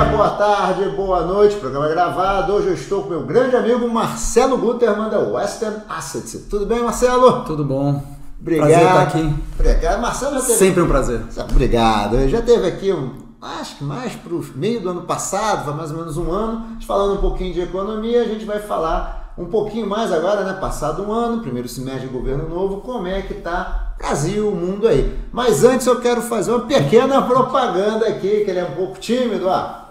dia, boa tarde, boa noite. Programa gravado. Hoje eu estou com meu grande amigo Marcelo Guterman da Western Assets. Tudo bem, Marcelo? Tudo bom. Obrigado. Prazer estar aqui. Obrigado. Marcelo já teve... Sempre um prazer. Obrigado. Já teve aqui um, acho que mais para o meio do ano passado, foi mais ou menos um ano, falando um pouquinho de economia, a gente vai falar um pouquinho mais agora, né? Passado um ano, primeiro semestre de governo novo, como é que tá Brasil, o mundo aí. Mas antes eu quero fazer uma pequena propaganda aqui, que ele é um pouco tímido, ó.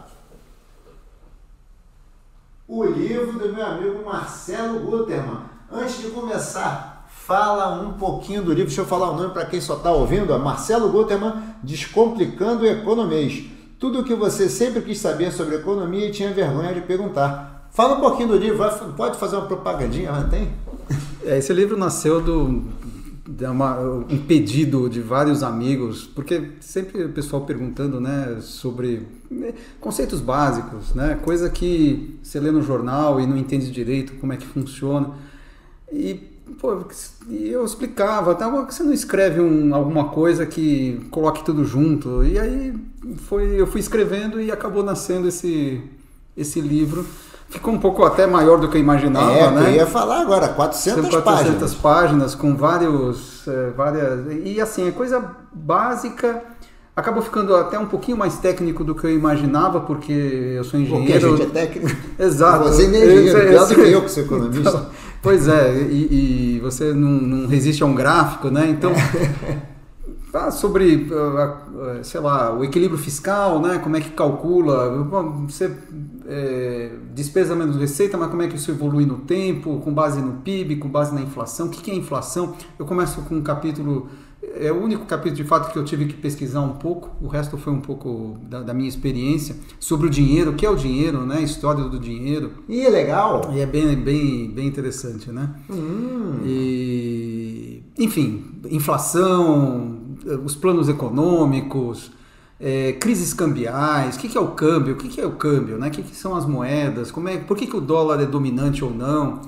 O livro do meu amigo Marcelo Guterman. Antes de começar, fala um pouquinho do livro. Deixa eu falar o nome para quem só está ouvindo. Ó. Marcelo Guterman, Descomplicando Economês. Tudo o que você sempre quis saber sobre economia e tinha vergonha de perguntar. Fala um pouquinho do livro, pode fazer uma propagandinha, não tem? É, esse livro nasceu do, uma, um pedido de vários amigos, porque sempre o pessoal perguntando né, sobre né, conceitos básicos, né, coisa que você lê no jornal e não entende direito como é que funciona. E pô, eu explicava, tá, você não escreve um, alguma coisa que coloque tudo junto. E aí foi, eu fui escrevendo e acabou nascendo esse, esse livro ficou um pouco até maior do que eu imaginava, é, né? Eu ia falar agora, 400, 400 páginas. páginas com vários, é, várias e assim é coisa básica. Acabou ficando até um pouquinho mais técnico do que eu imaginava, porque eu sou engenheiro. Porque a gente é técnico. Exato. Você é engenheiro, pior do que eu que sou economista. Então, pois é, e, e você não, não, resiste a um gráfico, né? Então, Ah, sobre, ah, ah, sei lá, o equilíbrio fiscal, né? Como é que calcula? Você é, despesa menos receita, mas como é que isso evolui no tempo, com base no PIB, com base na inflação? O que é inflação? Eu começo com um capítulo, é o único capítulo de fato que eu tive que pesquisar um pouco, o resto foi um pouco da, da minha experiência, sobre o dinheiro, o que é o dinheiro, né? História do dinheiro. E é legal. E é bem, bem, bem interessante, né? Hum. E, enfim, inflação, os planos econômicos, é, crises cambiais, o que, que, é o câmbio, o que, que é o câmbio, né? o que, que, são as moedas, como é, por que, que o dólar é dominante ou não,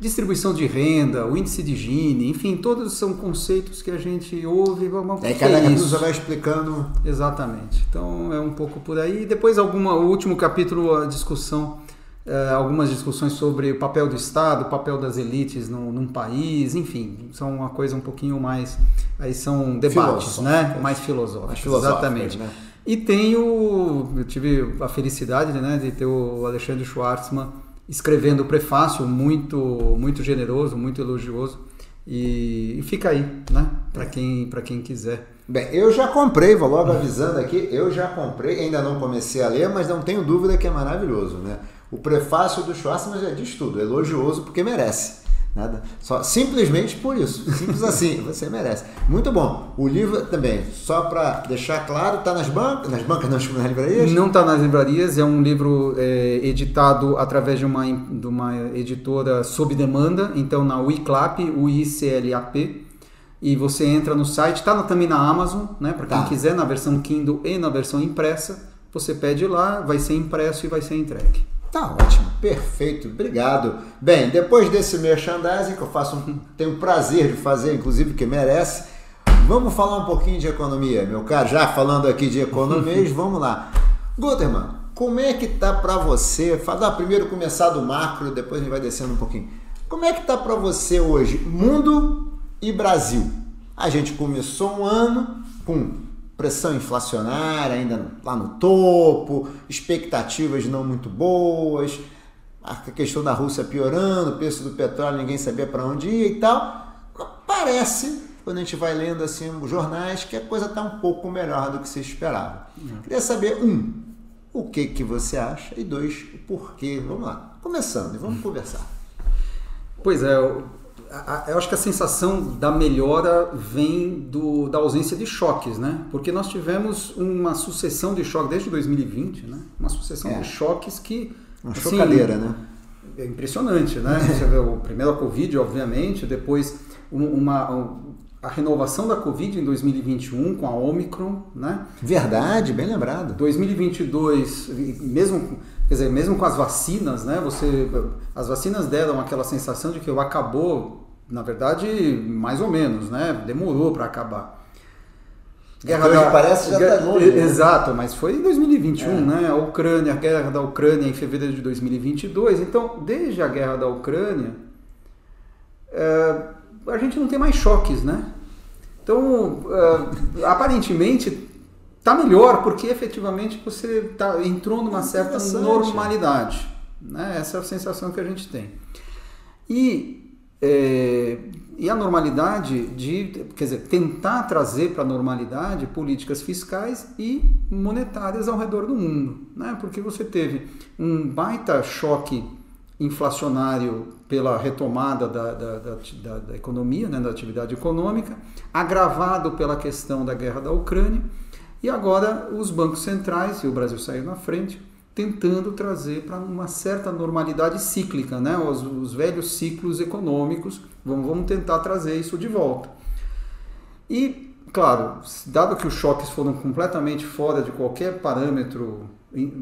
distribuição de renda, o índice de Gini, enfim, todos são conceitos que a gente ouve. Vamos, é, cada capítulo você vai explicando. Exatamente. Então é um pouco por aí. Depois alguma, o último capítulo, a discussão é, algumas discussões sobre o papel do Estado, o papel das elites no, num país, enfim, são uma coisa um pouquinho mais. Aí são debates, né? Mais filosóficos. exatamente. Né? E tenho, eu tive a felicidade né, de ter o Alexandre Schwartzman escrevendo o prefácio muito, muito generoso, muito elogioso. E, e fica aí, né? Para quem, quem quiser. Bem, eu já comprei, vou logo avisando aqui, eu já comprei, ainda não comecei a ler, mas não tenho dúvida que é maravilhoso, né? O prefácio do Schwartzman já diz tudo, elogioso porque merece. Nada, só simplesmente por isso, simples assim, você merece. Muito bom. O livro também, só para deixar claro, está nas bancas, nas bancas, nas, nas livrarias? Não está nas livrarias, é um livro é, editado através de uma, de uma editora sob demanda, então na UICLAP, UICLAP, e você entra no site, está também na Amazon, né? Para quem tá. quiser, na versão Kindle e na versão impressa, você pede lá, vai ser impresso e vai ser entregue. Tá ótimo, perfeito, obrigado. Bem, depois desse merchandising que eu faço, um, tenho o prazer de fazer, inclusive que merece, vamos falar um pouquinho de economia, meu caro. Já falando aqui de economia, vamos lá. Guterman, como é que tá para você? Fala, primeiro começar do macro, depois a gente vai descendo um pouquinho. Como é que tá para você hoje, mundo e Brasil? A gente começou um ano com pressão inflacionária ainda lá no topo, expectativas não muito boas, a questão da Rússia piorando, o preço do petróleo ninguém sabia para onde ir e tal. Parece, quando a gente vai lendo assim os jornais, que a coisa está um pouco melhor do que se esperava. Uhum. Queria saber, um, o que, que você acha e dois, o porquê. Vamos lá, começando e vamos uhum. conversar. Pois é, eu acho que a sensação da melhora vem do, da ausência de choques, né? Porque nós tivemos uma sucessão de choques desde 2020, né? Uma sucessão é. de choques que uma assim, chocadeira, né? É impressionante, né? Você vê o primeiro a Covid, obviamente, depois uma, a renovação da Covid em 2021 com a Omicron, né? Verdade, bem lembrado. 2022, mesmo Quer dizer, mesmo com as vacinas, né? Você, as vacinas deram aquela sensação de que acabou, na verdade, mais ou menos, né? Demorou para acabar. Guerra da, parece já está longe. Né? Exato, mas foi em 2021, é. né? A Ucrânia, a guerra da Ucrânia em fevereiro de 2022. Então, desde a guerra da Ucrânia, é, a gente não tem mais choques, né? Então, é, aparentemente, está melhor porque efetivamente você tá, entrou numa certa normalidade. Né? Essa é a sensação que a gente tem. E é, e a normalidade de, quer dizer, tentar trazer para a normalidade políticas fiscais e monetárias ao redor do mundo, né? Porque você teve um baita choque inflacionário pela retomada da, da, da, da economia, né? da atividade econômica, agravado pela questão da guerra da Ucrânia, e agora os bancos centrais, e o Brasil saiu na frente, tentando trazer para uma certa normalidade cíclica, né? os, os velhos ciclos econômicos, vamos, vamos tentar trazer isso de volta. E, claro, dado que os choques foram completamente fora de qualquer parâmetro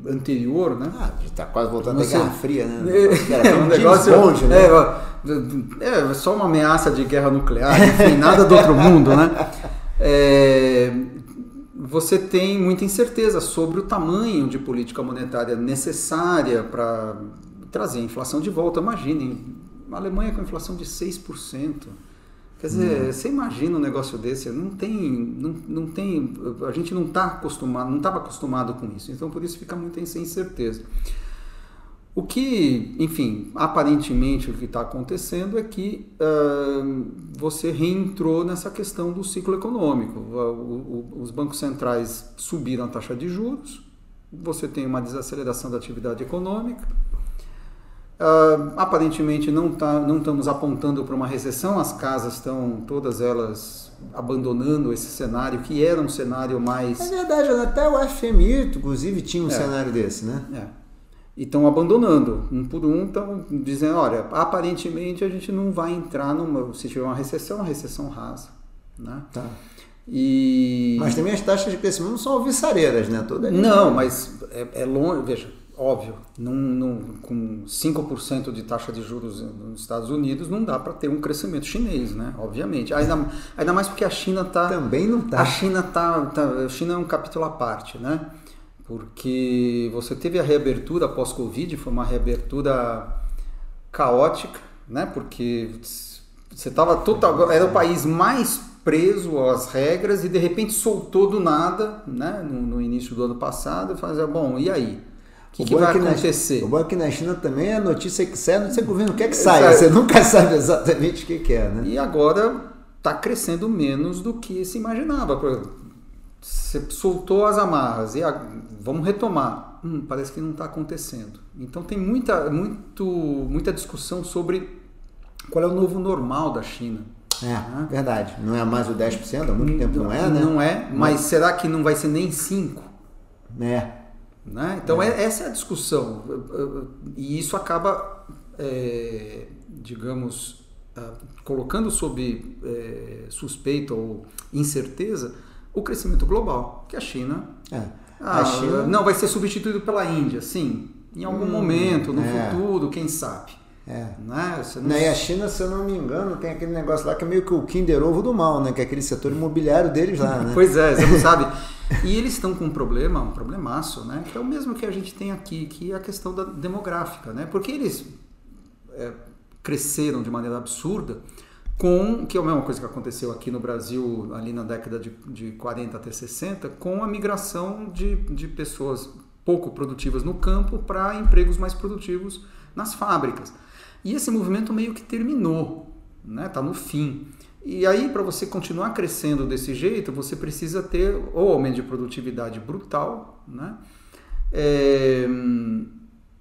anterior, né? Ah, está quase voltando Você... à Guerra Fria, né? É, um negócio, Bond, né? é, é, só uma ameaça de guerra nuclear, enfim, nada do outro mundo, né? É, você tem muita incerteza sobre o tamanho de política monetária necessária para trazer a inflação de volta. Imaginem, a Alemanha com inflação de 6%. Quer dizer, hum. você imagina um negócio desse, não tem, não, não tem, a gente não está acostumado, não estava acostumado com isso, então por isso fica muita incerteza. O que, enfim, aparentemente o que está acontecendo é que uh, você reentrou nessa questão do ciclo econômico. O, o, os bancos centrais subiram a taxa de juros, você tem uma desaceleração da atividade econômica. Uh, aparentemente não, tá, não estamos apontando para uma recessão, as casas estão todas elas abandonando esse cenário que era um cenário mais. É verdade, até o FMI, inclusive, tinha um é. cenário desse, né? É e estão abandonando. Um por um estão dizendo, olha, aparentemente a gente não vai entrar numa. Se tiver uma recessão, uma recessão rasa. Né? Tá. E... Mas também as taxas de crescimento não são alvissareiras, né? Toda não, mas é, é, longe, veja, óbvio, num, num, com 5% de taxa de juros nos Estados Unidos não dá para ter um crescimento chinês, né? Obviamente. Ainda, ainda mais porque a China está... Também não está. A China está... Tá, a China é um capítulo à parte, né? Porque você teve a reabertura pós-Covid, foi uma reabertura caótica, né? Porque você estava total, era o país mais preso às regras e de repente soltou do nada, né? No, no início do ano passado, fazia bom, e aí? O que, que vai acontecer? Na, o bom é que na China também a notícia que sai, não sei o governo quer que saia, você nunca sabe exatamente o que, que é, né? E agora está crescendo menos do que se imaginava. Você soltou as amarras e a, vamos retomar. Hum, parece que não está acontecendo. Então tem muita, muito, muita discussão sobre qual é o novo normal da China. É, né? verdade. Não é mais o 10%, há muito tempo não é, né? Não é, mas não. será que não vai ser nem 5%? É. Né? Então é. essa é a discussão. E isso acaba, é, digamos, ah, colocando sob é, suspeita ou incerteza o crescimento global, que a China, é. ah, a China não vai ser substituído pela Índia, sim, em algum hum, momento, no é. futuro, quem sabe. É. Né? Não... E a China, se eu não me engano, tem aquele negócio lá que é meio que o Kinder Ovo do mal, né? Que é aquele setor imobiliário deles lá, né? pois é, você não sabe. E eles estão com um problema, um problemaço, né? Que é o mesmo que a gente tem aqui, que é a questão da demográfica, né? Porque eles é, cresceram de maneira absurda com, que é a mesma coisa que aconteceu aqui no Brasil ali na década de, de 40 até 60, com a migração de, de pessoas pouco produtivas no campo para empregos mais produtivos nas fábricas. E esse movimento meio que terminou, né? Tá no fim. E aí, para você continuar crescendo desse jeito, você precisa ter ou aumento de produtividade brutal, né? É...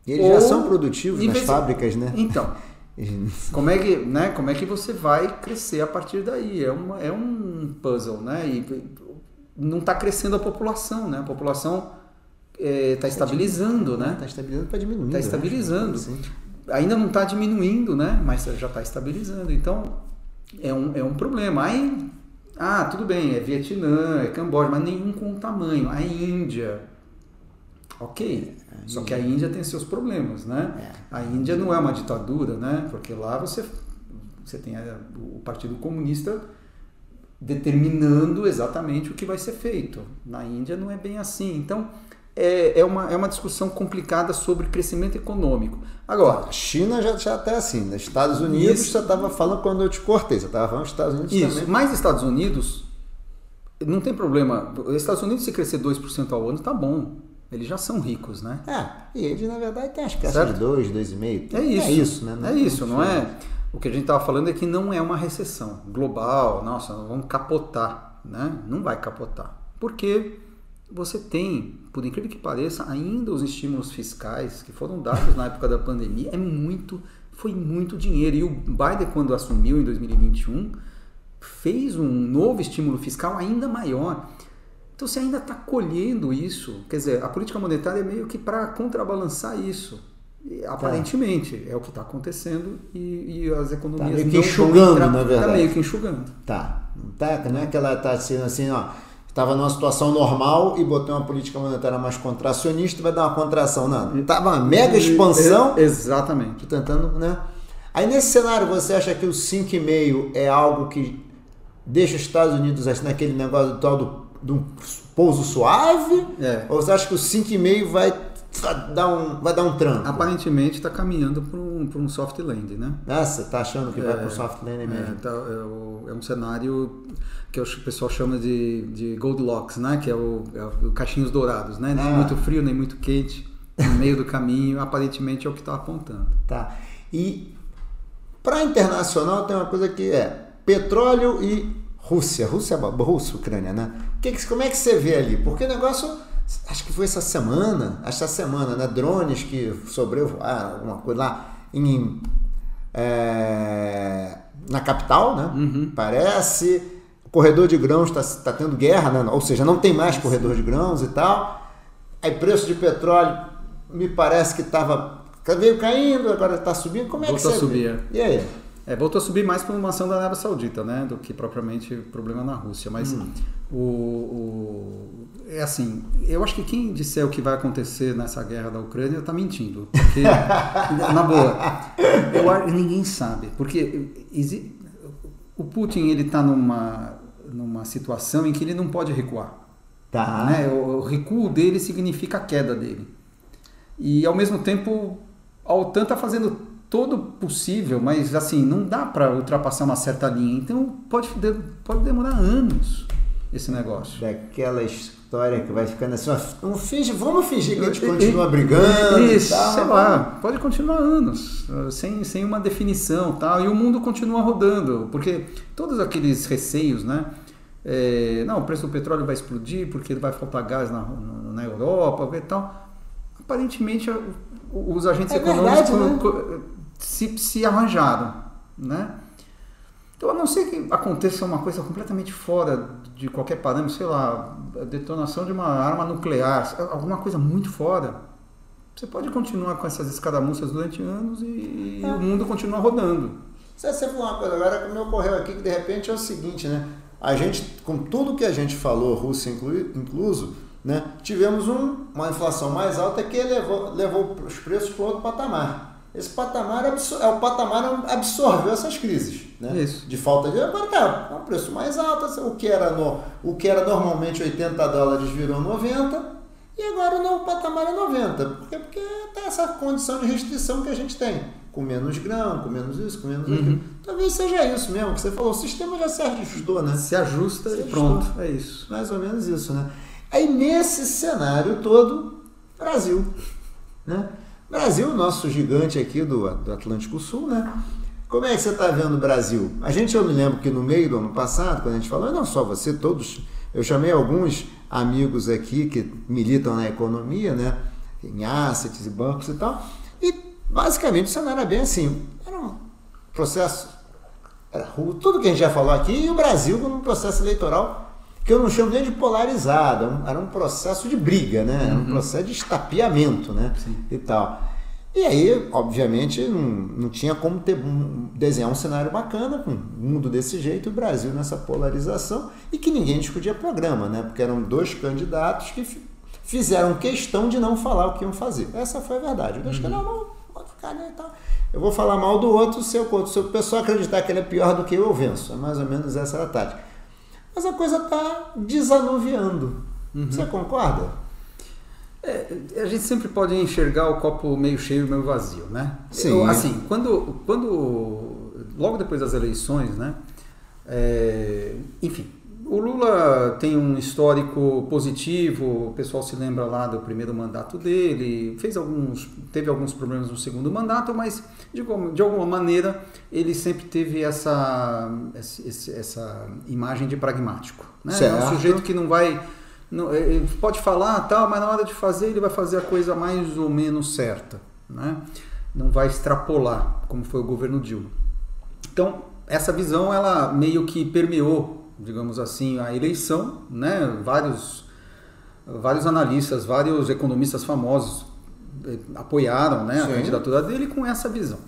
E eles ou... já são produtivos nas fábricas, né? Então, como é que, né, como é que você vai crescer a partir daí? É, uma, é um puzzle, né? E não está crescendo a população, né? A população está é, tá estabilizando, né? Está estabilizando para diminuir. Está estabilizando. Ainda não está diminuindo, né? Mas já está estabilizando. Então, é um, é um problema. Aí, ah, tudo bem, é Vietnã, é Camboja, mas nenhum com o tamanho. A Índia, ok. Só que a Índia tem seus problemas, né? É. A Índia não é uma ditadura, né? Porque lá você, você tem o Partido Comunista determinando exatamente o que vai ser feito. Na Índia não é bem assim. Então, é, é, uma, é uma discussão complicada sobre crescimento econômico. Agora. A China já está até assim. Nos Estados Unidos isso, você estava falando quando eu te cortei, você estava falando dos Estados Unidos isso, também. Mas Estados Unidos não tem problema. Os Estados Unidos, se crescer 2% ao ano, tá bom. Eles já são ricos, né? É, e eles, na verdade, têm as peças de 2, 2,5. É isso. É isso, né? Não, é isso, não é. O que a gente estava falando é que não é uma recessão global, nossa, vamos capotar, né? Não vai capotar. Porque você tem, por incrível que pareça, ainda os estímulos fiscais que foram dados na época da pandemia, é muito, foi muito dinheiro. E o Biden, quando assumiu em 2021, fez um novo estímulo fiscal ainda maior. Então você ainda está colhendo isso. Quer dizer, a política monetária é meio que para contrabalançar isso. E, aparentemente, é. é o que está acontecendo e, e, as economias tá meio que enxugando, entrar, na verdade. Está meio que enxugando. Tá. Não, tá, não é que ela está sendo assim, ó estava numa situação normal e botei uma política monetária mais contracionista, vai dar uma contração. Não, estava uma mega expansão. Exatamente. Tentando, né? Aí nesse cenário você acha que o 5,5 é algo que deixa os Estados Unidos assim, naquele negócio do tal do, do pouso suave? É. Ou você acha que o 5,5 vai dar um, vai dar um tranco? Aparentemente está caminhando para um, um soft land, né? Ah, você está achando que é, vai para o soft land mesmo? É, tá, é, é um cenário que o pessoal chama de, de Goldilocks, né? Que é o, é o caixinhos dourados, né? Nem ah. muito frio, nem muito quente, no meio do caminho, aparentemente é o que está apontando. Tá. E para internacional tem uma coisa que é petróleo e Rússia. Rússia, Rússia, Ucrânia, né? Que, como é que você vê ali? Porque o negócio, acho que foi essa semana, essa semana, né? Drones que sobrevoaram, alguma coisa lá em, é, na capital, né? Uhum. Parece corredor de grãos está tá tendo guerra, né? ou seja, não tem mais corredor de grãos e tal. Aí preço de petróleo me parece que estava veio caindo, agora está subindo. Como é voltou que você a subir. Vê? E aí? É, voltou a subir mais por uma ação da Arábia Saudita, né, do que propriamente problema na Rússia. Mas hum. o, o, é assim, eu acho que quem disser o que vai acontecer nessa guerra da Ucrânia está mentindo, porque na boa, eu, ninguém sabe, porque o Putin ele está numa numa situação em que ele não pode recuar. Tá. Né? O, o recuo dele significa a queda dele. E ao mesmo tempo, a OTAN está fazendo todo possível, mas assim, não dá para ultrapassar uma certa linha. Então pode, pode demorar anos esse negócio. Daquela história que vai ficando assim, vamos fingir, vamos fingir que a gente continua brigando. Isso, tal, sei lá, pode continuar anos, sem, sem uma definição tal, e o mundo continua rodando, porque todos aqueles receios, né? É, não, o preço do petróleo vai explodir porque vai faltar gás na, na Europa e tal. Aparentemente, os agentes é econômicos verdade, né? Se, se arranjaram, né? Então, a não ser que aconteça uma coisa completamente fora de qualquer parâmetro, sei lá, a detonação de uma arma nuclear, alguma coisa muito fora, você pode continuar com essas escaramuças durante anos e, é. o mundo continua rodando. Você, você falou uma coisa agora que me ocorreu aqui, que de repente é o seguinte, né? a gente, com tudo que a gente falou, Rússia incluso, né, tivemos um, uma inflação mais alta que levou, levou os preços para outro patamar. Esse patamar é o patamar absorveu essas crises, né? Isso. De falta de agora tá, é um preço mais alto, o que era no, o que era normalmente 80 dólares virou 90 e agora o novo patamar é 90. Por quê? Porque tem essa condição de restrição que a gente tem com menos grão, com menos isso, com menos uhum. aquilo. Talvez seja isso mesmo que você falou. O sistema já se ajustou, né? Se ajusta se e pronto. É isso. Mais ou menos isso, né? Aí nesse cenário todo, Brasil. Né? Brasil, nosso gigante aqui do, do Atlântico Sul, né? Como é que você está vendo o Brasil? A gente, eu me lembro que no meio do ano passado, quando a gente falou, não só você, todos, eu chamei alguns amigos aqui que militam na economia, né? Em assets e bancos e tal, e Basicamente o cenário era bem assim. Era um processo. Era tudo que a gente já falou aqui, e o Brasil num processo eleitoral que eu não chamo nem de polarizado, era um processo de briga, né? Era um uhum. processo de estapeamento, né? Sim. E tal. E aí, obviamente, não, não tinha como ter, desenhar um cenário bacana com um mundo desse jeito, o Brasil nessa polarização, e que ninguém discutia programa, né? Porque eram dois candidatos que fizeram questão de não falar o que iam fazer. Essa foi a verdade. Os dois uhum. não, pode ficar, né? Então, eu vou falar mal do outro, se, eu, se o pessoal acreditar que ele é pior do que eu, eu venço. É mais ou menos essa a tática. Mas a coisa está desanuviando. Uhum. Você concorda? É, a gente sempre pode enxergar o copo meio cheio e meio vazio, né? Sim. Eu, assim, quando, quando logo depois das eleições, né? É, enfim, o Lula tem um histórico positivo, o pessoal se lembra lá do primeiro mandato dele, fez alguns, teve alguns problemas no segundo mandato, mas de, de alguma maneira ele sempre teve essa, essa, imagem de pragmático. Né? Certo. É um sujeito que não vai. Não, ele pode falar tal, mas na hora de fazer ele vai fazer a coisa mais ou menos certa. Né? Não vai extrapolar, como foi o governo Dilma. Então, essa visão ela meio que permeou digamos assim, a eleição, né? Vários, vários analistas, vários economistas famosos eh, apoiaram né, a candidatura dele com essa visão,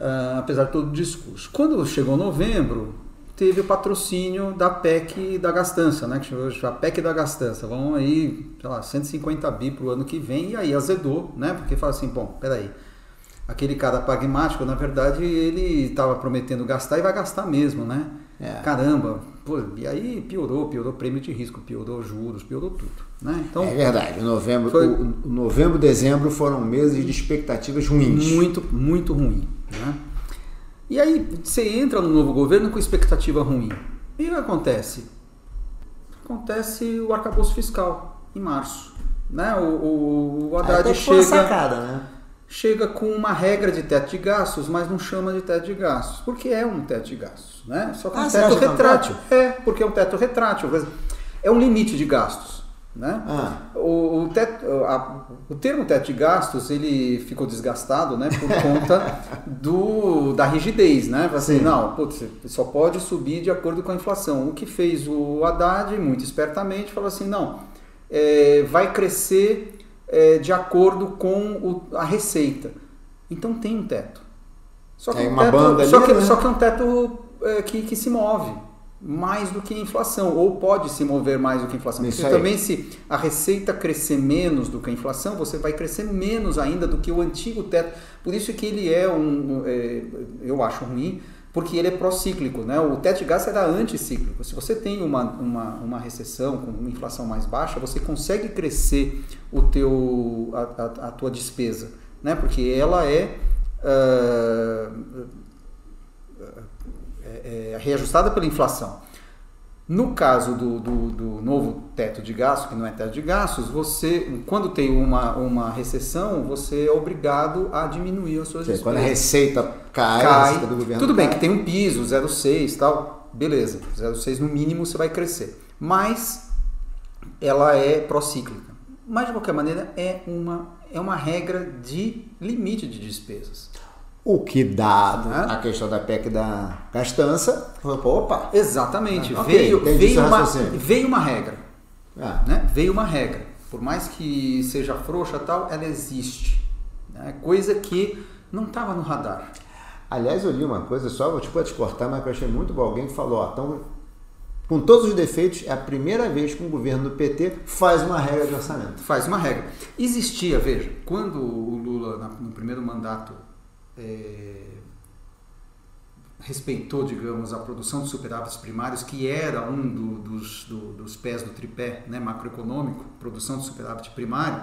uh, apesar de todo o discurso. Quando chegou novembro, teve o patrocínio da PEC da gastança, né, que a PEC da gastança. Vão aí, sei lá, 150 bi para o ano que vem, e aí azedou, né, porque fala assim, bom, peraí, aquele cara pragmático, na verdade, ele estava prometendo gastar e vai gastar mesmo, né? É. Caramba, pô, e aí piorou, piorou prêmio de risco, piorou juros, piorou tudo. Né? Então, é verdade, novembro, foi, o, novembro e dezembro foram meses de expectativas ruins. Muito, muito ruim. Né? E aí você entra no novo governo com expectativa ruim. E o que acontece? Acontece o arcabouço fiscal em março. Né? O, o, o Haddad chega. Sacada, né? Chega com uma regra de teto de gastos, mas não chama de teto de gastos, porque é um teto de gastos, né? Só que é ah, um teto retrátil. É, porque é um teto retrátil. É um limite de gastos. Né? Ah. O, o, teto, a, o termo teto de gastos ele ficou desgastado né, por conta do, da rigidez. Né? Assim, não, putz, só pode subir de acordo com a inflação. O que fez o Haddad, muito espertamente, falou assim: não, é, vai crescer é, de acordo com o, a receita. Então tem um teto. Só que, é um uma teto, banda só, ali, que né? só que é um teto é, que, que se move mais do que a inflação, ou pode se mover mais do que a inflação. Isso Porque aí. também se a receita crescer menos do que a inflação, você vai crescer menos ainda do que o antigo teto. Por isso que ele é um, é, eu acho ruim, porque ele é procíclico. Né? O teto de gastos era anticíclico. Se você tem uma, uma, uma recessão com uma inflação mais baixa, você consegue crescer o teu, a, a, a tua despesa, né? porque ela é, uh, é, é reajustada pela inflação. No caso do, do, do, novo teto de gastos, que não é teto de gastos, você, quando tem uma, uma recessão, você é obrigado a diminuir as suas Sim, despesas. Quando a receita cai, cai a receita do governo Tudo cai. bem que tem um piso, 0,6 tal, beleza, 0,6 no mínimo você vai crescer. Mas ela é procíclica. Mas de qualquer maneira é uma, é uma regra de limite de despesas. O que dá a questão da PEC da gastança, opa. Exatamente. Ah, veio, okay, veio, uma, veio uma regra. Ah. Né? Veio uma regra. Por mais que seja frouxa tal, ela existe. Né? Coisa que não estava no radar. Aliás, eu li uma coisa só, vou tipo, te cortar, mas eu achei muito bom. Alguém falou, ó, então, com todos os defeitos, é a primeira vez que um governo do PT faz uma regra de orçamento. Faz uma regra. Existia, veja, quando o Lula, no primeiro mandato, é, respeitou, digamos, a produção de superávites primários, que era um do, dos, do, dos pés do tripé né, macroeconômico, produção de superávit primário,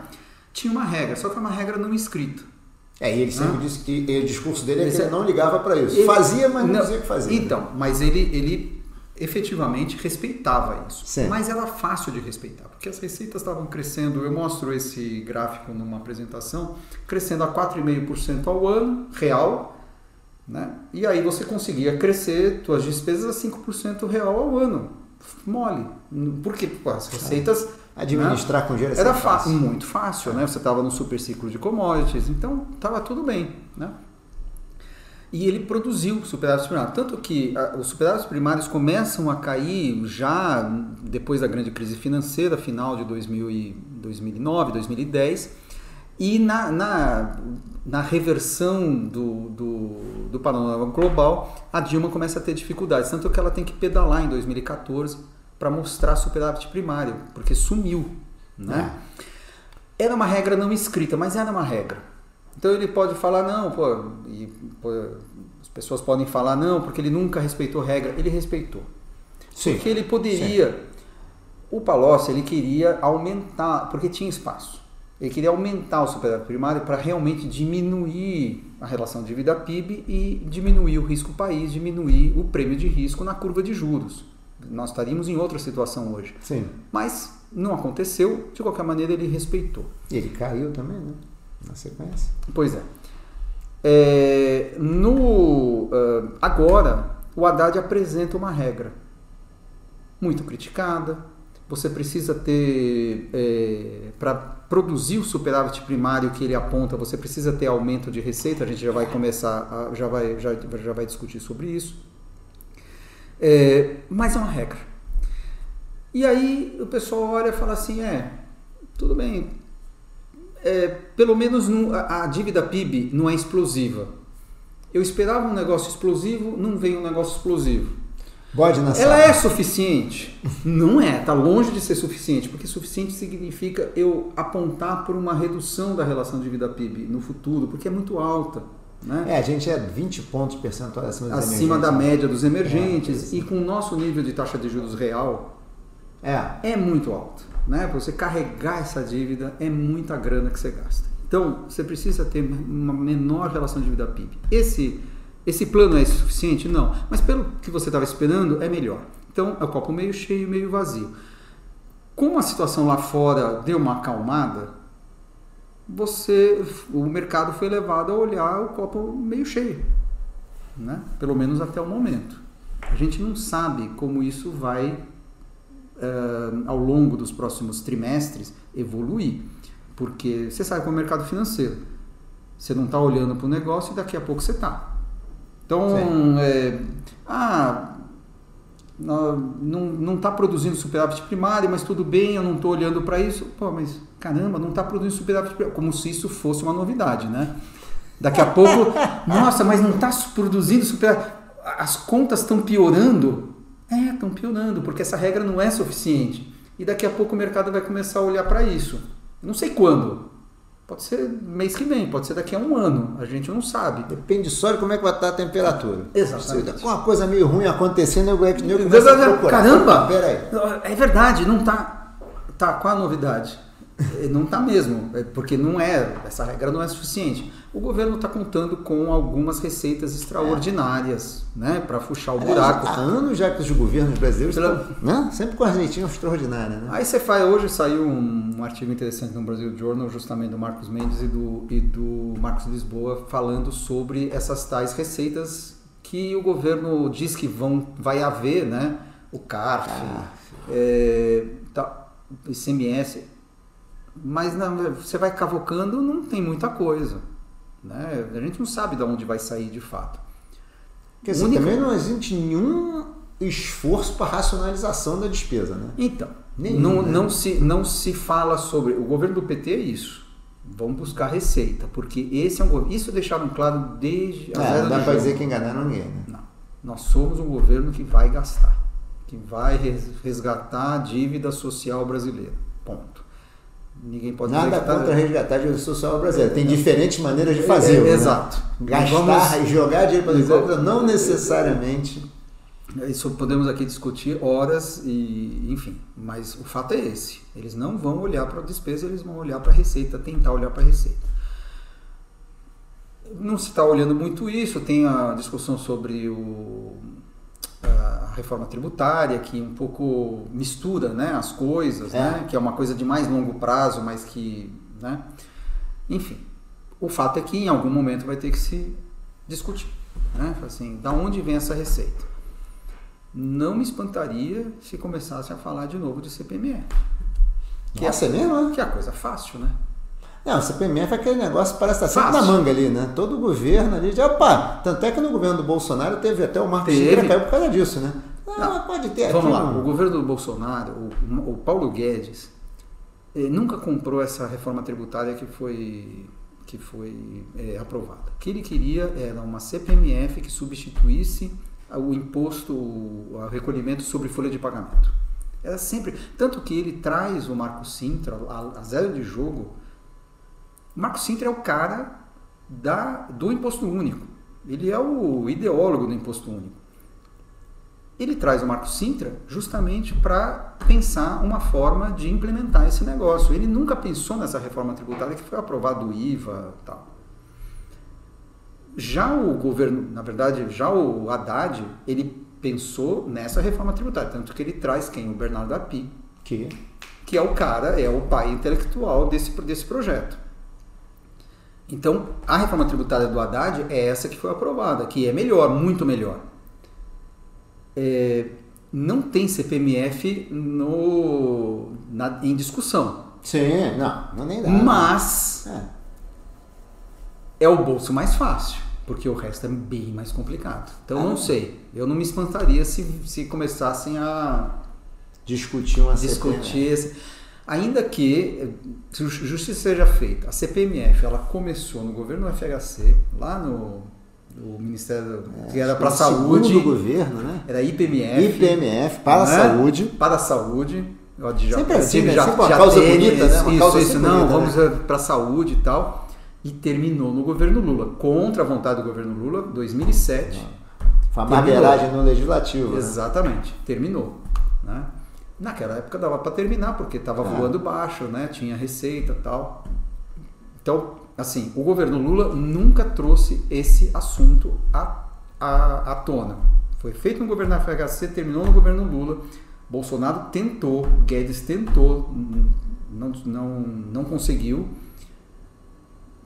tinha uma regra, só que uma regra não escrita. É, e ele sempre disse que o discurso dele é que ele não ligava para isso. Ele, fazia, mas não, não dizia que fazia. Então, mas ele, ele efetivamente respeitava isso. Sim. Mas era fácil de respeitar, porque as receitas estavam crescendo. Eu mostro esse gráfico numa apresentação, crescendo a 4,5% ao ano, real, né? E aí você conseguia crescer suas despesas a 5% real ao ano. Mole. Por quê? Porque as receitas. Administrar né? com dinheiro era fácil. muito fácil, né? Você estava no super ciclo de commodities, então estava tudo bem, né? E ele produziu superávites primários. Tanto que a, os superávites primários começam a cair já depois da grande crise financeira, final de 2000 e 2009, 2010, e na, na, na reversão do, do, do, panorama global, a Dilma começa a ter dificuldades. Tanto que ela tem que pedalar em 2014 para mostrar superávit primário, porque sumiu. Né? É. Era uma regra não escrita, mas era uma regra. Então ele pode falar, não, pô, e, pô, as pessoas podem falar, não, porque ele nunca respeitou regra. Ele respeitou. Sim. Porque ele poderia. Sim. O Palocci ele queria aumentar, porque tinha espaço. Ele queria aumentar o superávit primário para realmente diminuir a relação dívida PIB e diminuir o risco país, diminuir o prêmio de risco na curva de juros. Nós estaríamos em outra situação hoje. Sim. Mas não aconteceu, de qualquer maneira ele respeitou. Ele caiu também, né? Na sequência. Pois é. é no, uh, agora, o Haddad apresenta uma regra muito criticada. Você precisa ter, é, para produzir o superávit primário que ele aponta, você precisa ter aumento de receita. A gente já vai começar, a, já, vai, já, já vai discutir sobre isso. É, mas é uma regra. E aí o pessoal olha e fala assim: é, tudo bem, é, pelo menos a, a dívida PIB não é explosiva. Eu esperava um negócio explosivo, não vem um negócio explosivo. Bode na Ela é suficiente? Não é, está longe de ser suficiente, porque suficiente significa eu apontar por uma redução da relação de vida PIB no futuro, porque é muito alta. Né? É, a gente é 20 pontos percentuais acima dos Acima da média dos emergentes é, e com o nosso nível de taxa de juros real é, é muito alto. Né? Para você carregar essa dívida é muita grana que você gasta. Então, você precisa ter uma menor relação de dívida PIB. Esse esse plano é suficiente? Não. Mas pelo que você estava esperando, é melhor. Então, é o copo meio cheio, meio vazio. Como a situação lá fora deu uma acalmada, você, o mercado foi levado a olhar o copo meio cheio, né? Pelo menos até o momento. A gente não sabe como isso vai uh, ao longo dos próximos trimestres evoluir, porque você sabe como é o mercado financeiro. Você não está olhando para o negócio e daqui a pouco você está. Então, é, ah, não está produzindo superávit primário, mas tudo bem, eu não estou olhando para isso. Pô, mas caramba, não está produzindo superávit primário. Como se isso fosse uma novidade, né? Daqui a pouco, nossa, mas não está produzindo superávit. As contas estão piorando? É, estão piorando, porque essa regra não é suficiente. E daqui a pouco o mercado vai começar a olhar para isso. não sei quando, Pode ser mês que vem, pode ser daqui a um ano, a gente não sabe. Depende só de como é que vai estar a temperatura. Exatamente. Com uma coisa meio ruim acontecendo, a procurar. Caramba! É verdade, não está. Tá, qual a novidade? É, não está mesmo, é porque não é, essa regra não é suficiente. O governo está contando com algumas receitas extraordinárias, é. né, para fuxar o buraco. Há anos já que os governos brasileiros Pela... estão, né, sempre com as receitinhas extraordinárias. Né? Aí você faz, hoje saiu um, um, artigo interessante no Brasil Journal, justamente do Marcos Mendes e do, e do Marcos Lisboa, falando sobre essas tais receitas que o governo diz que vão, vai haver, né, o CARF, ah, é, tá, ICMS, mas não, você vai cavocando, não tem muita coisa. Né? A gente não sabe de onde vai sair de fato. Quer dizer, único... também não existe nenhum esforço para racionalização da despesa, né? Então, Nenhum, não, né? não, se, não se fala sobre. O governo do PT é isso. Vamos buscar receita, porque esse é um governo. Isso deixaram claro desde a é, Não dá para dizer que enganaram ninguém. Né? Não. Nós somos um governo que vai gastar, que vai resgatar a dívida social brasileira. Ponto. Ninguém pode Nada tá contra tá... resgatar dívida social brasileira. Tem diferentes maneiras de fazer. É, né? Exato. Gastar Vamos... e jogar dinheiro para compra não necessariamente. Isso podemos aqui discutir horas e enfim, mas o fato é esse. Eles não vão olhar para a despesa, eles vão olhar para a receita, tentar olhar para a receita. Não se está olhando muito isso, tem a discussão sobre o a reforma tributária que um pouco mistura né, as coisas, é. né, que é uma coisa de mais longo prazo, mas que. Né, enfim, o fato é que em algum momento vai ter que se discutir. Né, assim, da onde vem essa receita? Não me espantaria se começassem a falar de novo de CPME. Que Nossa, é, é mesmo? Que é a coisa fácil, né? Não, o CPMF é aquele negócio parece estar sempre Fácil. na manga ali, né? Todo governo ali, já, opa, tanto é que no governo do Bolsonaro teve até o Marcos Chile caiu por causa disso, né? Não, Não pode ter Vamos lá, um... o governo do Bolsonaro, o, o Paulo Guedes, nunca comprou essa reforma tributária que foi, que foi é, aprovada. O que ele queria era uma CPMF que substituísse o imposto, o recolhimento sobre folha de pagamento. Era sempre. Tanto que ele traz o Marco Sintra, a, a zero de jogo, Marco Sintra é o cara da, do imposto único. Ele é o ideólogo do imposto único. ele traz o Marco Sintra justamente para pensar uma forma de implementar esse negócio. Ele nunca pensou nessa reforma tributária que foi aprovada do IVA tal. Já o governo, na verdade, já o Haddad, ele pensou nessa reforma tributária, tanto que ele traz quem? O Bernardo Api, que, que é o cara, é o pai intelectual desse, desse projeto. Então, a reforma tributária do Haddad é essa que foi aprovada, que é melhor, muito melhor. É, não tem CPMF no, na, em discussão. Sim, não, não nem dá. Mas é. é o bolso mais fácil, porque o resto é bem mais complicado. Então, ah, não sei. Eu não me espantaria se, se começassem a discutir uma discutir esse, Ainda que justiça seja feita, a CPMF ela começou no governo do FHC, lá no, no Ministério é, que era para a saúde. do governo, né? Era IPMF. IPMF para a né? saúde. Para a saúde. Eu já, Sempre assim, né? Já, já causa tênis, bonita, né? Uma isso, causa isso, não, bonita, vamos né? para a saúde e tal. E terminou no governo Lula, contra a vontade do governo Lula, 2007. Foi uma barbeiragem no legislativo. Né? Exatamente, né? terminou. Né? Naquela época dava para terminar, porque estava é. voando baixo, né? tinha receita tal. Então, assim, o governo Lula nunca trouxe esse assunto à, à, à tona. Foi feito no governo FHC, terminou no governo Lula. Bolsonaro tentou, Guedes tentou, não, não, não conseguiu.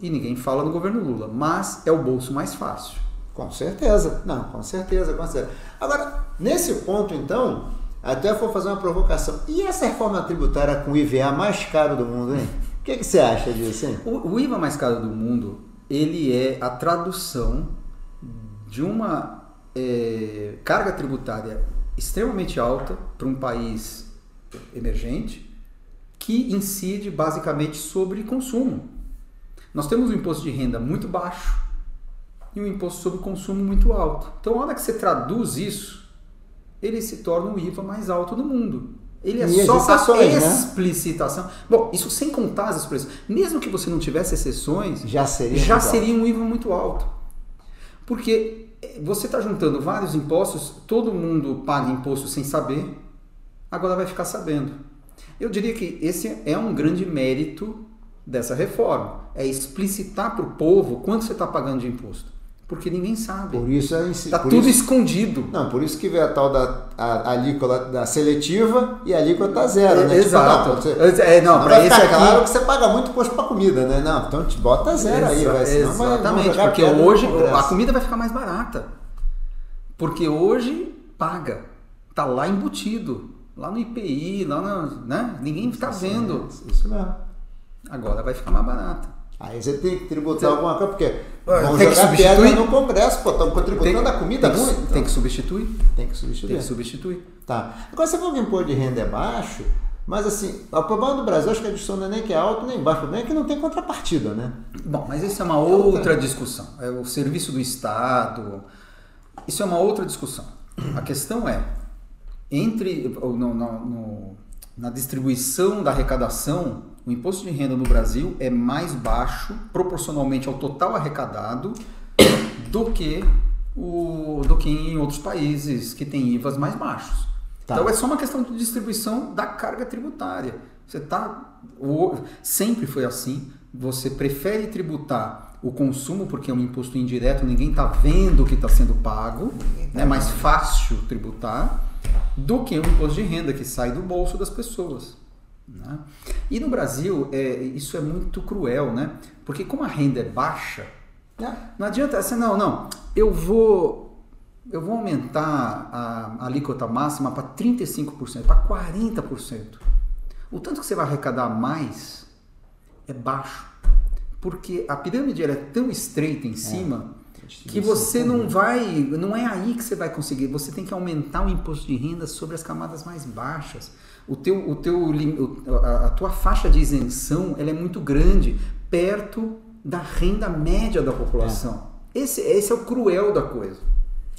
E ninguém fala no governo Lula. Mas é o bolso mais fácil. Com certeza. Não, com certeza, com certeza. Agora, nesse ponto, então, até vou fazer uma provocação. E essa reforma tributária com o IVA mais caro do mundo, hein? O que, que você acha disso, hein? O, o IVA mais caro do mundo, ele é a tradução de uma é, carga tributária extremamente alta para um país emergente que incide basicamente sobre consumo. Nós temos um imposto de renda muito baixo e um imposto sobre consumo muito alto. Então, a hora que você traduz isso ele se torna o IVA mais alto do mundo. Ele é e só a né? explicitação. Né? Bom, isso sem contar as expressões. Mesmo que você não tivesse exceções, já seria, já seria um IVA muito alto. Porque eh, você está juntando vários impostos, todo mundo paga imposto sem saber, agora vai ficar sabendo. Eu diria que esse é um grande mérito dessa reforma. É explicitar para o povo quanto você está pagando de imposto. Porque ninguém sabe. Por isso é Está tudo isso, escondido. Não, por isso que vem a tal da a, alíquota da seletiva e a alíquota zero, né? Exato. Tipo, não, você, é, não, para esse aqui... claro que você paga muito imposto para comida, né? Não, então te bota zero Exa aí, vai. Exatamente, vai, porque hoje a comida vai ficar mais barata. Porque hoje paga. Tá lá embutido. Lá no IPI, lá no, né? Ninguém está vendo. Isso mesmo. Agora vai ficar mais barata. Aí você tem que tributar alguma coisa, porque vão tem jogar pedra no Congresso, pô, estão tributando a comida tem, muito. Tem que substituir. Tem que substituir. Tem que substituir. Tá. Agora você falou que o imposto de renda é baixo, mas assim, o problema do Brasil, acho que a discussão não é nem que é alto nem baixo, o problema é que não tem contrapartida, né? Bom, mas isso é uma outra discussão. É o serviço do Estado. Isso é uma outra discussão. A questão é, entre no, no, no, na distribuição da arrecadação o imposto de renda no Brasil é mais baixo proporcionalmente ao total arrecadado do que o do que em outros países que têm IVAs mais baixos. Tá. Então é só uma questão de distribuição da carga tributária. Você tá sempre foi assim. Você prefere tributar o consumo porque é um imposto indireto, ninguém está vendo o que está sendo pago, tá é mais fácil tributar do que o imposto de renda que sai do bolso das pessoas. Né? E no Brasil, é, isso é muito cruel, né? Porque como a renda é baixa, é. não adianta assim, não, não, eu vou, eu vou aumentar a, a alíquota máxima para 35%, para 40%. O tanto que você vai arrecadar mais é baixo. Porque a pirâmide é tão estreita em é. cima é. que você não vai, não é aí que você vai conseguir. Você tem que aumentar o imposto de renda sobre as camadas mais baixas o teu, o teu, a tua faixa de isenção ela é muito grande, perto da renda média da população. É. Esse, esse é o cruel da coisa.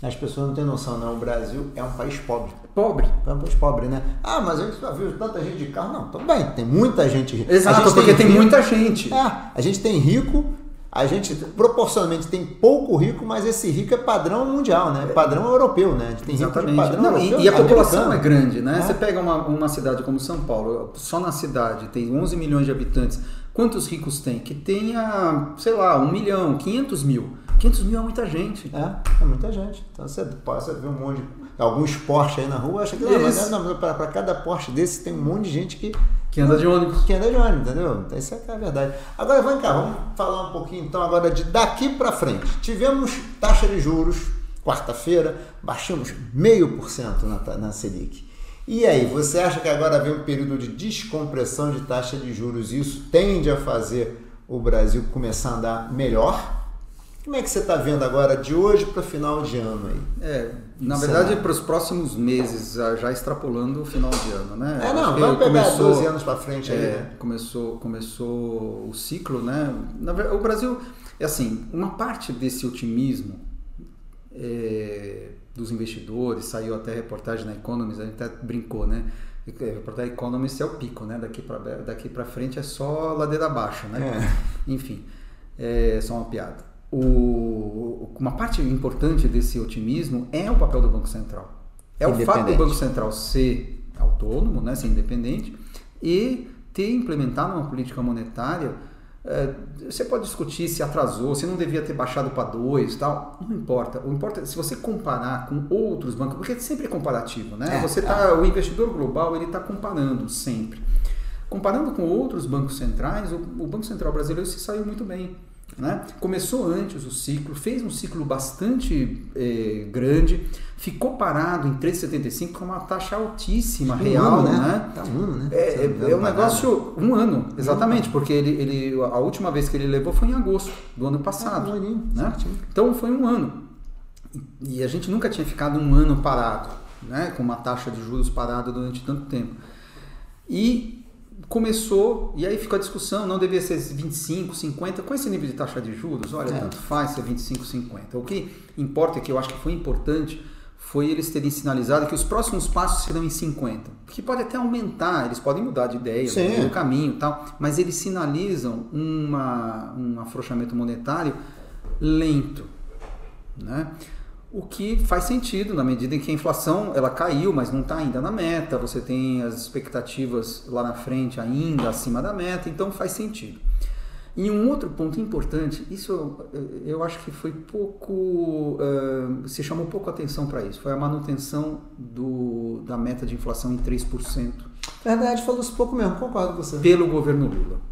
As pessoas não têm noção, não. O Brasil é um país pobre. Pobre. É um país pobre, né? Ah, mas a gente já viu tanta gente de carro. Não, tudo bem, tem muita gente Exato, porque tem, tem muita gente. É, a gente tem rico a gente proporcionalmente tem pouco rico, mas esse rico é padrão mundial, né? Padrão europeu, né? Tem Exatamente. Padrão Não, europeu, e, a população é grande, né? É. Você pega uma, uma cidade como São Paulo, só na cidade tem 11 milhões de habitantes. Quantos ricos tem? Que tenha, sei lá, um milhão, 500 mil. 500 mil é muita gente. É, é muita gente. Então você passa a ver um monte de. Alguns Porsche aí na rua, acha que não, mas não, para cada Porsche desse tem um monte de gente que. Que anda de ônibus. Que anda de ônibus, entendeu? Isso é, é a verdade. Agora, vem cá, vamos falar um pouquinho então agora de daqui para frente. Tivemos taxa de juros, quarta-feira, baixamos meio por cento na, na Selic. E aí, você acha que agora vem um período de descompressão de taxa de juros e isso tende a fazer o Brasil começar a andar melhor? Como é que você está vendo agora de hoje para final de ano aí? É, na verdade, para os próximos meses, já extrapolando o final de ano, né? É, não, vai pegar começou, 12 anos para frente aí. É, né? começou, começou o ciclo, né? Na, o Brasil, é assim, uma parte desse otimismo é, dos investidores, saiu até reportagem na Economist, a gente até brincou, né? Reportagem Economist é o pico, né? Daqui para daqui frente é só ladeira abaixo, né? É. Enfim, é só uma piada o, uma parte importante desse otimismo é o papel do Banco Central. É o fato do Banco Central ser autônomo, né, ser independente, e ter implementado uma política monetária. É, você pode discutir se atrasou, se não devia ter baixado para dois, tal. Não importa. O importa é se você comparar com outros bancos, porque sempre é comparativo, né? É, você tá, é. o investidor global ele está comparando sempre. Comparando com outros bancos centrais, o, o Banco Central brasileiro se saiu muito bem. Né? Começou antes o ciclo, fez um ciclo bastante é, grande, ficou parado em 3,75 com uma taxa altíssima, um real. Ano, né? né? Tá um ano, né? É, é, é um negócio, um ano, exatamente, porque ele, ele, a última vez que ele levou foi em agosto do ano passado. Ah, né? Então foi um ano. E a gente nunca tinha ficado um ano parado, né? com uma taxa de juros parada durante tanto tempo. E começou, e aí ficou a discussão, não devia ser 25, 50, com esse nível de taxa de juros, olha, é. tanto faz ser 25, 50. O que importa, que eu acho que foi importante, foi eles terem sinalizado que os próximos passos serão em 50. Que pode até aumentar, eles podem mudar de ideia, no caminho tal, mas eles sinalizam uma, um afrouxamento monetário lento. Né? O que faz sentido na medida em que a inflação ela caiu, mas não está ainda na meta. Você tem as expectativas lá na frente ainda acima da meta, então faz sentido. E um outro ponto importante, isso eu, acho que foi pouco, uh, se chamou pouco atenção para isso, foi a manutenção do, da meta de inflação em 3%. Verdade, falou-se pouco mesmo, concordo com você. Pelo governo Lula.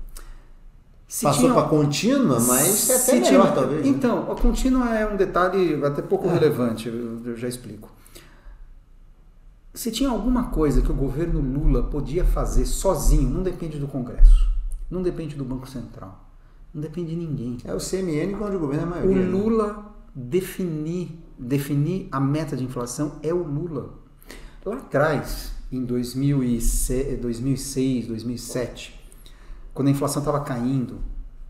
Se Passou para contínua, mas é até melhor, tinha... talvez. Né? Então, né? a contínua é um detalhe até pouco é. relevante, eu já explico. Se tinha alguma coisa que o governo Lula podia fazer sozinho, não depende do Congresso, não depende do Banco Central, não depende de ninguém. É o CMN quando o governo é a maioria. O né? Lula definir, definir a meta de inflação é o Lula. Lá atrás, em 2006, 2007, quando a inflação estava caindo,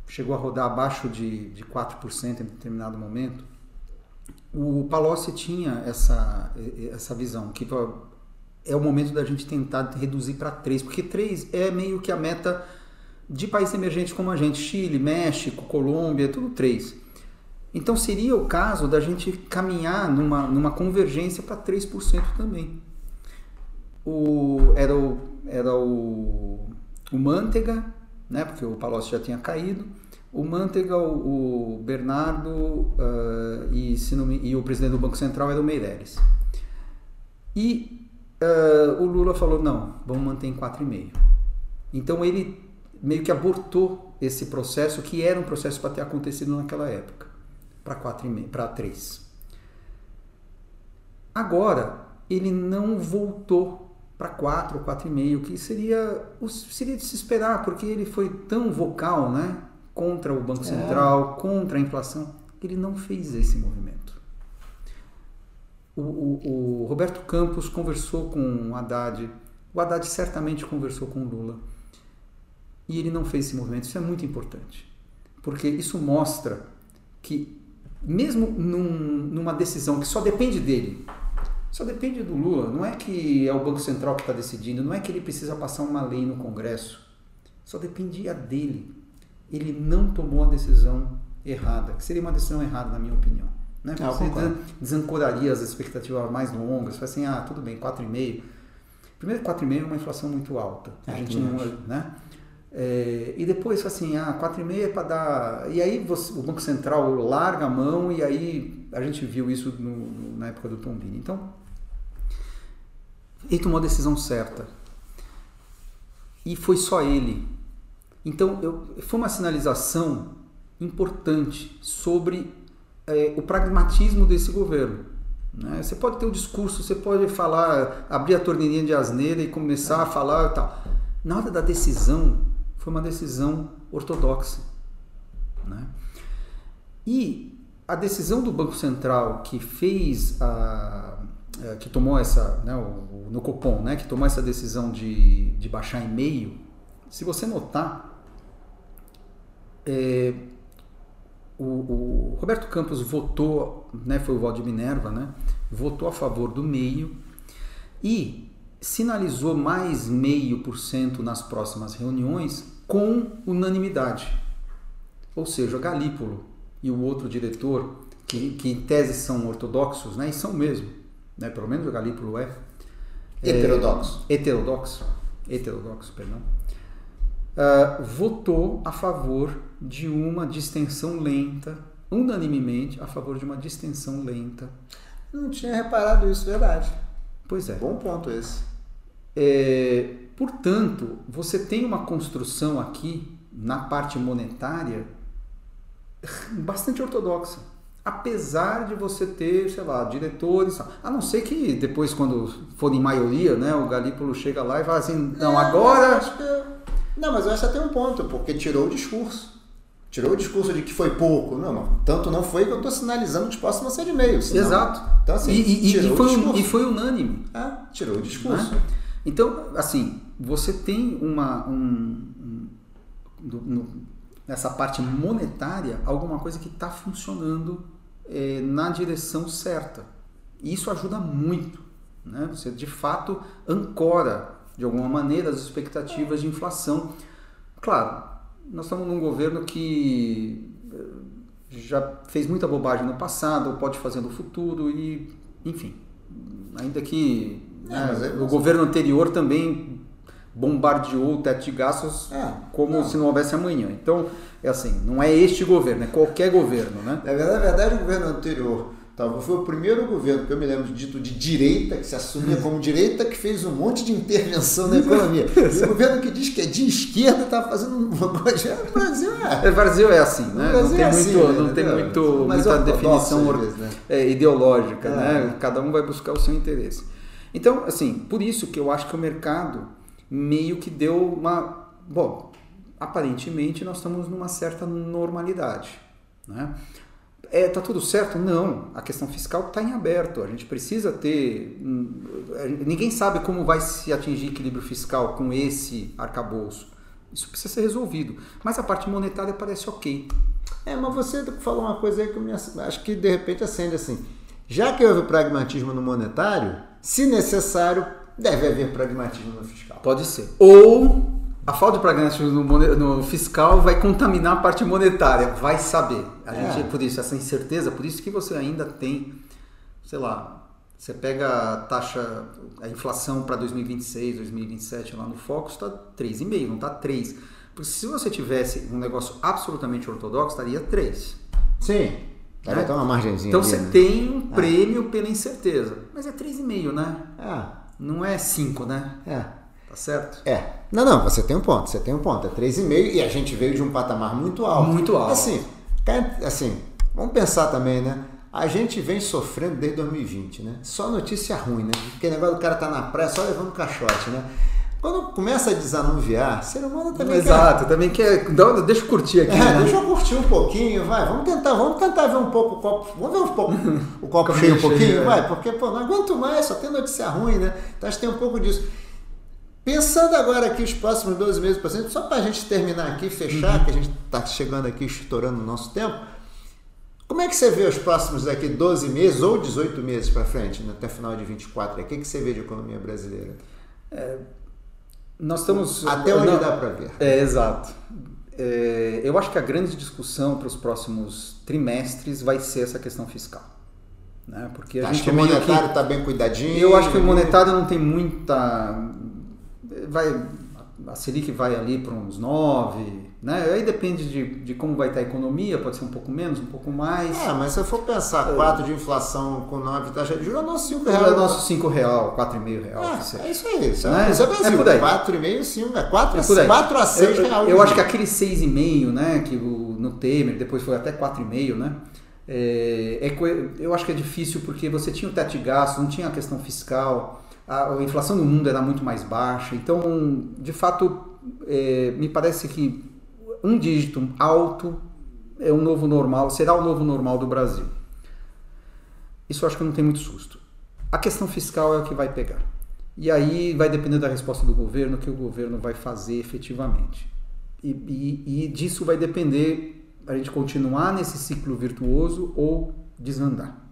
chegou a rodar abaixo de, de 4% em determinado momento, o Palocci tinha essa, essa visão, que é o momento da gente tentar reduzir para 3, porque 3 é meio que a meta de países emergentes como a gente, Chile, México, Colômbia, tudo 3. Então seria o caso da gente caminhar numa, numa convergência para 3% também. O, era o, era o, o Mantega né, porque o Palocci já tinha caído. O Mantega, o, Bernardo uh, e, me, e, o presidente do Banco Central era o Meirelles. E uh, o Lula falou: não, vamos manter em 4,5. Então ele meio que abortou esse processo, que era um processo para ter acontecido naquela época, para 4,5, para 3. Agora, ele não voltou para 4, 4,5, que seria, seria de se esperar, porque ele foi tão vocal né, contra o Banco é. Central, é. contra a inflação, que ele não fez esse movimento. O, o, o, Roberto Campos conversou com o Haddad, o Haddad certamente conversou com o Lula, e ele não fez esse movimento. Isso é muito importante, porque isso mostra que, mesmo num, numa decisão que só depende dele, só depende do Lula. Não é que é o Banco Central que está decidindo, não é que ele precisa passar uma lei no Congresso. Só dependia dele. Ele não tomou a decisão errada, que seria uma decisão errada, na minha opinião. Né? Ah, Você desancoraria as expectativas mais longas, fala assim, ah, tudo bem, 4,5. Primeiro, 4,5 é uma inflação muito alta. A É, gente também não, né? É, e depois fala assim, ah, 4,5 é para dar. E aí você- o Banco Central larga a mão e aí a gente viu isso no- no- na época do Tombini. Então, ele tomou a decisão certa. E foi só ele. Então, eu, foi uma sinalização importante sobre eh, o pragmatismo desse governo. né? Você pode ter um discurso, você pode falar, abrir a torneirinha de asneira e começar a falar e tal. Na hora da decisão, foi uma decisão ortodoxa. né? E a decisão do Banco Central que fez a, eh, que tomou essa, né, o, o- no Copom, né, que tomou essa decisão de, de baixar em meio, se você notar, é, o, o Roberto Campos votou, né, foi o voto de Minerva, né, votou a favor do meio e sinalizou mais meio por cento nas próximas reuniões com unanimidade. Ou seja, Galípolo e o outro diretor, que, que em tese são ortodoxos, né, e são mesmo, né, pelo menos o Galípolo é, Heterodoxo. é, heterodoxo, heterodoxo, perdão, ah, votou a favor de uma distensão lenta, unanimemente a favor de uma distensão lenta. Não tinha reparado isso, verdade. Pois é. Bom ponto esse. É, portanto, você tem uma construção aqui na parte monetária bastante ortodoxa. Apesar de você ter, sei lá, diretores, a não ser que depois, quando for em maioria, né, o Galípolo chega lá e fala assim: não, eu agora. acho que- Não, mas eu acho tem um ponto, porque tirou o discurso. Tirou o discurso de que foi pouco. Não, não. Tanto não foi que eu estou sinalizando que os próximos vão ser de meio. senão- Exato. Então, assim, e, e- e foi, e foi unânime. Ah, tirou o discurso. né? Então, assim, você tem uma. Um, um- nessa parte monetária, alguma coisa que está funcionando eh, na direção certa. E isso ajuda muito. Né? Você, de fato, ancora, de alguma maneira, as expectativas de inflação. Claro, nós estamos num governo que eh, já fez muita bobagem no passado, pode fazer no futuro e, enfim, ainda que É, né, mas aí o governo anterior também bombardeou o teto de gastos É, como não. se não houvesse amanhã. Então, é assim, não é este governo, é qualquer governo, né? Na verdade, na verdade, o governo anterior talvez foi o primeiro governo que eu me lembro dito de direita, que se assumia como direita, que fez um monte de intervenção na economia. E o governo que diz que é de esquerda está fazendo uma coisa. O Brasil é. O Brasil é assim, né? Não tem é assim, muito, né? não tem muito, muita definição vezes, né? é, ideológica, É. né? Cada um vai buscar o seu interesse. Então, assim, por isso que eu acho que o mercado meio que deu uma, bom, aparentemente nós estamos numa certa normalidade, né? É, tá tudo certo? Não. A questão fiscal está em aberto. A gente precisa ter. Ninguém sabe como vai se atingir equilíbrio fiscal com esse arcabouço. Isso precisa ser resolvido. Mas a parte monetária parece ok. É, mas você falou uma coisa aí que eu me, acho que de repente acende assim. Já que houve pragmatismo no monetário, se necessário, deve haver pragmatismo no fiscal. Pode ser. Ou a falta de pragmatismo no, no fiscal vai contaminar a parte monetária. Vai saber. A É. gente, por isso, essa incerteza, por isso que você ainda tem, sei lá, você pega a taxa, a inflação para 2026, 2027 lá no Focus, está 3,5, não está 3. Porque se você tivesse um negócio absolutamente ortodoxo, estaria 3. Sim. Deve Né? ter uma margenzinha. Então ali, você né? tem um prêmio pela incerteza. Mas é 3,5, né? Ah, Não é 5, né? é. Tá certo? É. Não, não, você tem um ponto, você tem um ponto. É 3,5 e a gente veio de um patamar muito alto. Muito alto. Assim, assim, vamos pensar também, né? A gente vem sofrendo desde 2020, né? Só notícia ruim, né? Porque negócio do cara tá na praia só levando caixote, né? Quando começa a desanuviar, ser humano também Exato, também quer. dá- Deixa eu curtir aqui. quer. É, né? deixa eu curtir um pouquinho, vai. Vamos tentar, vamos tentar ver um pouco o copo. Vamos ver um pouco o copo cheio um cheio, pouquinho, é. vai, porque pô, não aguento mais, só tem notícia ruim, né? Então acho que tem um pouco disso. Pensando agora aqui os próximos 12 meses, por exemplo, só para a gente terminar aqui, fechar, que a gente está chegando aqui, estourando o nosso tempo, como é que você vê os próximos daqui 12 meses ou 18 meses para frente, né, até final de 24? O que, que você vê de economia brasileira? Nós estamos. Até onde não, dá para ver. É, exato. é, eu acho que a grande discussão para os próximos trimestres vai ser essa questão fiscal. Né? Porque a Acho gente que o monetário está bem cuidadinho. Eu acho que o monetário não tem muita. Vai, a Selic vai ali para uns 9, né? Aí depende de, de como vai estar a economia, pode ser um pouco menos, um pouco mais. É, mas se eu for pensar 4 de inflação com 9 taxa de juros, é nosso 5 É reais. o nosso 5 real, 4,5 real. É, é isso aí. Isso é, Né? isso é É Brasil. por aí. 4,5, 5, é 4, É por aí. 4 a 6 eu, reais. eu acho que aquele 6,5, né, que o, no Temer, depois foi até 4,5, né? É, é eu acho que é difícil porque você tinha o teto de gasto, não tinha a questão fiscal, a, a inflação no mundo era muito mais baixa. Então, de fato, é, me parece que um dígito alto é o novo normal, será o novo normal do Brasil. Isso acho que não tem muito susto. A questão fiscal é o que vai pegar. E aí vai depender da resposta do governo, o que o governo vai fazer efetivamente. E, e- e disso vai depender a gente continuar nesse ciclo virtuoso ou desandar.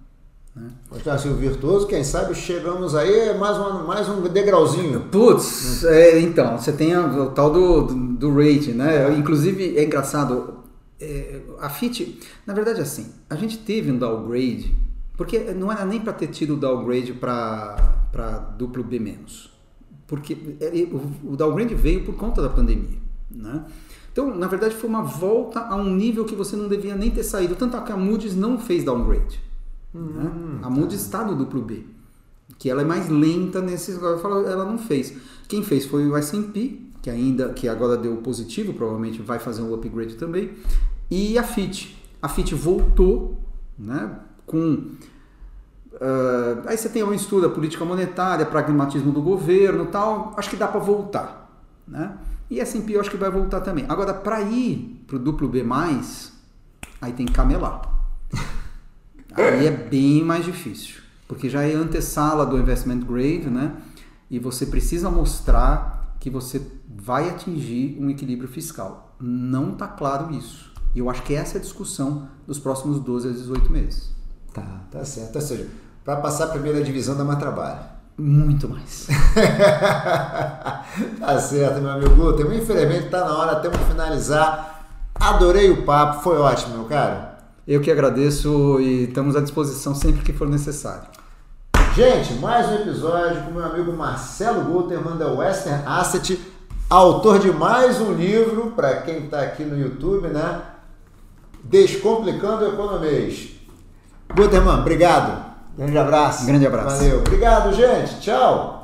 Né? Assim, o virtuoso, quem sabe chegamos aí, é mais um, mais um degrauzinho. Putz, é, então, você tem o tal do, do, do rate, né? Inclusive, é engraçado, é, a FIT, na verdade, assim, a gente teve um downgrade, porque não era nem para ter tido o downgrade para duplo B-, porque é, o, o downgrade veio por conta da pandemia, né? Então, na verdade, foi uma volta a um nível que você não devia nem ter saído, tanto que a Moody's não fez downgrade. Né? A Moody's está no duplo B que ela é mais lenta nesse eu falo, ela não fez. Quem fez foi o S&P que ainda que agora deu positivo provavelmente vai fazer um upgrade também e a Fitch. A Fitch voltou né com ah, aí você tem um estudo da política monetária pragmatismo do governo tal acho que dá para voltar né? E S&P eu acho que vai voltar também. Agora para ir para o duplo B+, aí tem que camelar Aí é bem mais difícil, porque já é antessala do investment grade, né? E você precisa mostrar que você vai atingir um equilíbrio fiscal. Não está claro isso. E eu acho que essa é a discussão dos próximos 12 a 18 meses. Tá, tá certo. Ou seja, para passar a primeira divisão dá mais trabalho. Muito mais. tá certo, meu amigo Guter. Infelizmente tá na hora, temos que finalizar. Adorei o papo, foi ótimo, meu cara. Eu que agradeço e estamos à disposição sempre que for necessário. Gente, mais um episódio com meu amigo Marcelo Guterman da Western Asset, autor de mais um livro, para quem está aqui no YouTube, né? Descomplicando Economês. Guterman, obrigado. Grande abraço. Grande abraço. Valeu. Obrigado, gente. Tchau.